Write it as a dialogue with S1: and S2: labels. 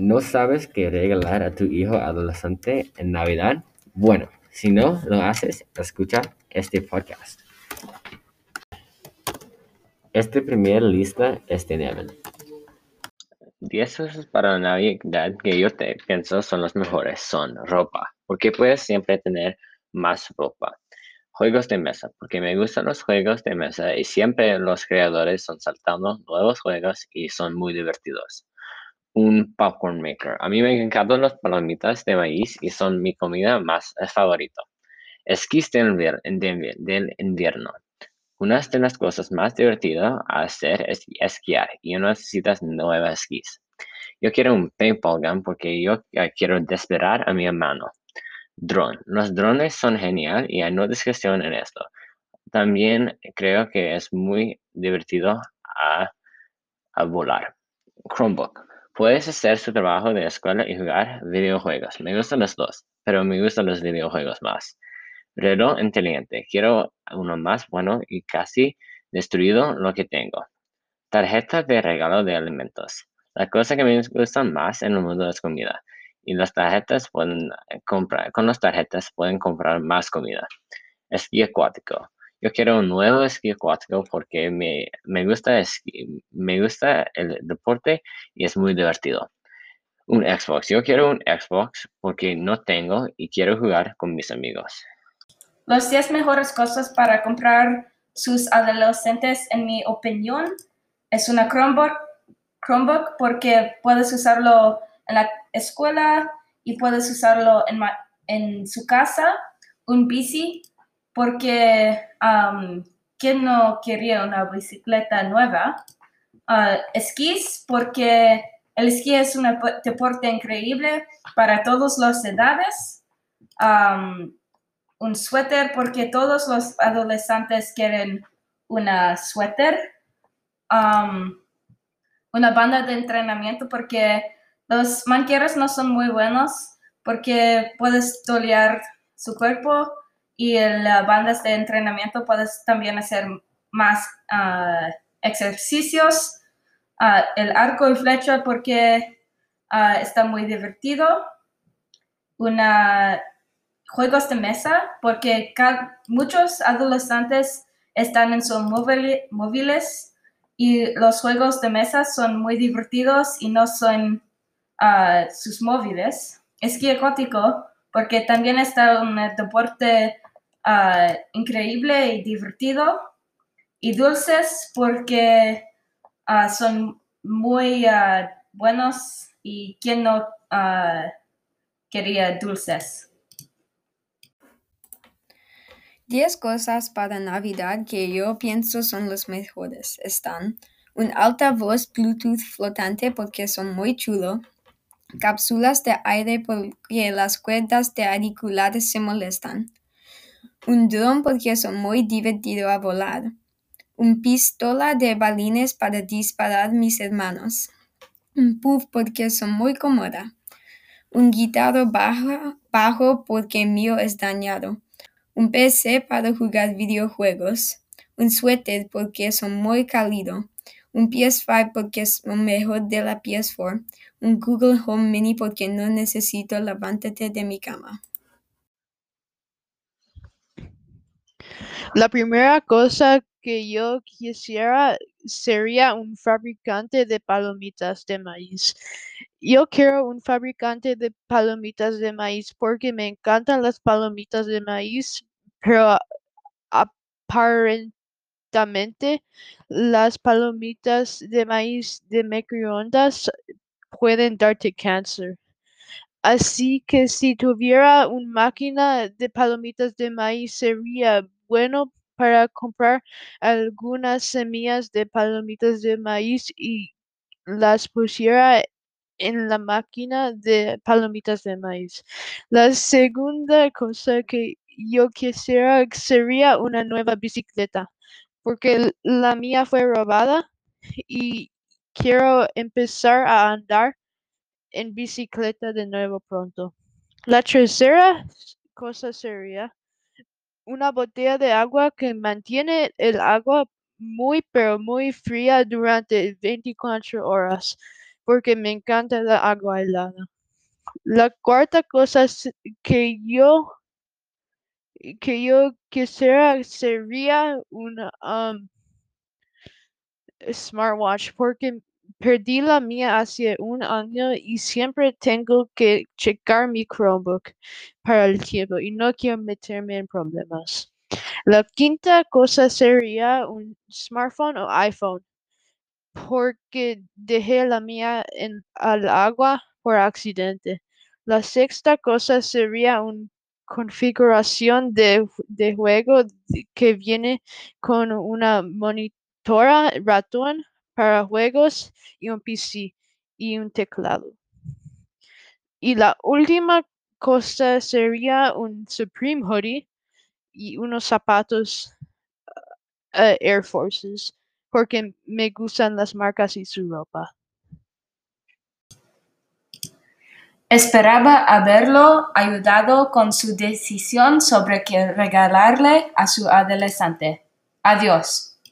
S1: ¿No sabes qué regalar a tu hijo adolescente en Navidad? Bueno, si no lo haces, escucha este podcast. Esta primera lista es de Nevin.
S2: 10 cosas para Navidad que yo te pienso son las mejores. Son ropa, porque puedes siempre tener más ropa. Juegos de mesa, porque me gustan los juegos de mesa y siempre los creadores son saltando nuevos juegos y son muy divertidos. Un popcorn maker. A mí me encantan las palomitas de maíz y son mi comida más favorita. Esquís del, invierno. Una de las cosas más divertidas a hacer es esquiar y no necesitas nuevas esquís. Yo quiero un paintball gun porque yo quiero despegar a mi hermano. Drone. Los drones son genial y hay no discusión en esto. También creo que es muy divertido a, a volar. Chromebook. Puedes hacer su trabajo de escuela y jugar videojuegos. Me gustan los dos, pero me gustan los videojuegos más. Reloj inteligente. Quiero uno más bueno y casi destruido lo que tengo. Tarjeta de regalo de alimentos. La cosa que me gusta más en el mundo es comida. Y las tarjetas pueden comprar, con las tarjetas pueden comprar más comida. Esquí acuático. Yo quiero un nuevo esquí acuático porque me, me gusta me gusta el deporte y es muy divertido. Un Xbox. Yo quiero un Xbox porque no tengo y quiero jugar con mis amigos.
S3: Las 10 mejores cosas para comprar sus adolescentes, en mi opinión, es una Chromebook, Chromebook porque puedes usarlo en la escuela y puedes usarlo en, en su casa. Un bici porque um, ¿quién no quería una bicicleta nueva? Uh, esquís porque el esquí es un deporte increíble para todas las edades. Um, un suéter porque todos los adolescentes quieren una suéter. Um, una banda de entrenamiento porque los manqueros no son muy buenos porque puedes tolear su cuerpo y las bandas de entrenamiento puedes también hacer más uh, ejercicios. Uh, el arco y flecha porque uh, está muy divertido. Una juegos de mesa porque muchos adolescentes están en sus móviles y los juegos de mesa son muy divertidos y no son sus móviles. Esquí acuático porque también está un deporte uh, increíble y divertido. Y dulces porque uh, son muy buenos y quien no quería dulces.
S4: 10 cosas para Navidad que yo pienso son las mejores. Están un altavoz Bluetooth flotante porque son muy chulo, cápsulas de aire porque las cuerdas de auriculares se molestan, un dron porque son muy divertido a volar, un pistola de balines para disparar mis hermanos, un puff porque son muy cómoda, un guitarro bajo, bajo porque mío es dañado, un PC para jugar videojuegos, un suéter porque son muy cálido, un PS5 porque es mejor de la PS4, un Google Home Mini porque no necesito levantarte de mi cama.
S5: La primera cosa que yo quisiera sería un fabricante de palomitas de maíz. Yo quiero un fabricante de palomitas de maíz porque me encantan las palomitas de maíz, pero aparentemente las palomitas de maíz de microondas pueden darte cáncer. Así que si tuviera una máquina de palomitas de maíz sería bueno para comprar algunas semillas de palomitas de maíz y las pusiera en la máquina de palomitas de maíz. La segunda cosa que yo quisiera sería una nueva bicicleta, porque la mía fue robada y quiero empezar a andar en bicicleta de nuevo pronto. La tercera cosa sería una botella de agua que mantiene el agua muy pero muy fría durante 24 horas porque me encanta el agua helada. La cuarta cosa que yo que yo quisiera sería una um, smartwatch porque perdí la mía hace un año y siempre tengo que checar mi Chromebook para el tiempo y no quiero meterme en problemas. La quinta cosa sería un smartphone o iPhone porque dejé la mía en al agua por accidente. La sexta cosa sería una configuración de, de juego que viene con una monitora ratón para juegos y un PC y un teclado. Y la última cosa sería un Supreme hoodie y unos zapatos eh, Air Forces porque me gustan las marcas y su ropa.
S3: Esperaba haberlo ayudado con su decisión sobre qué regalarle a su adolescente. Adiós.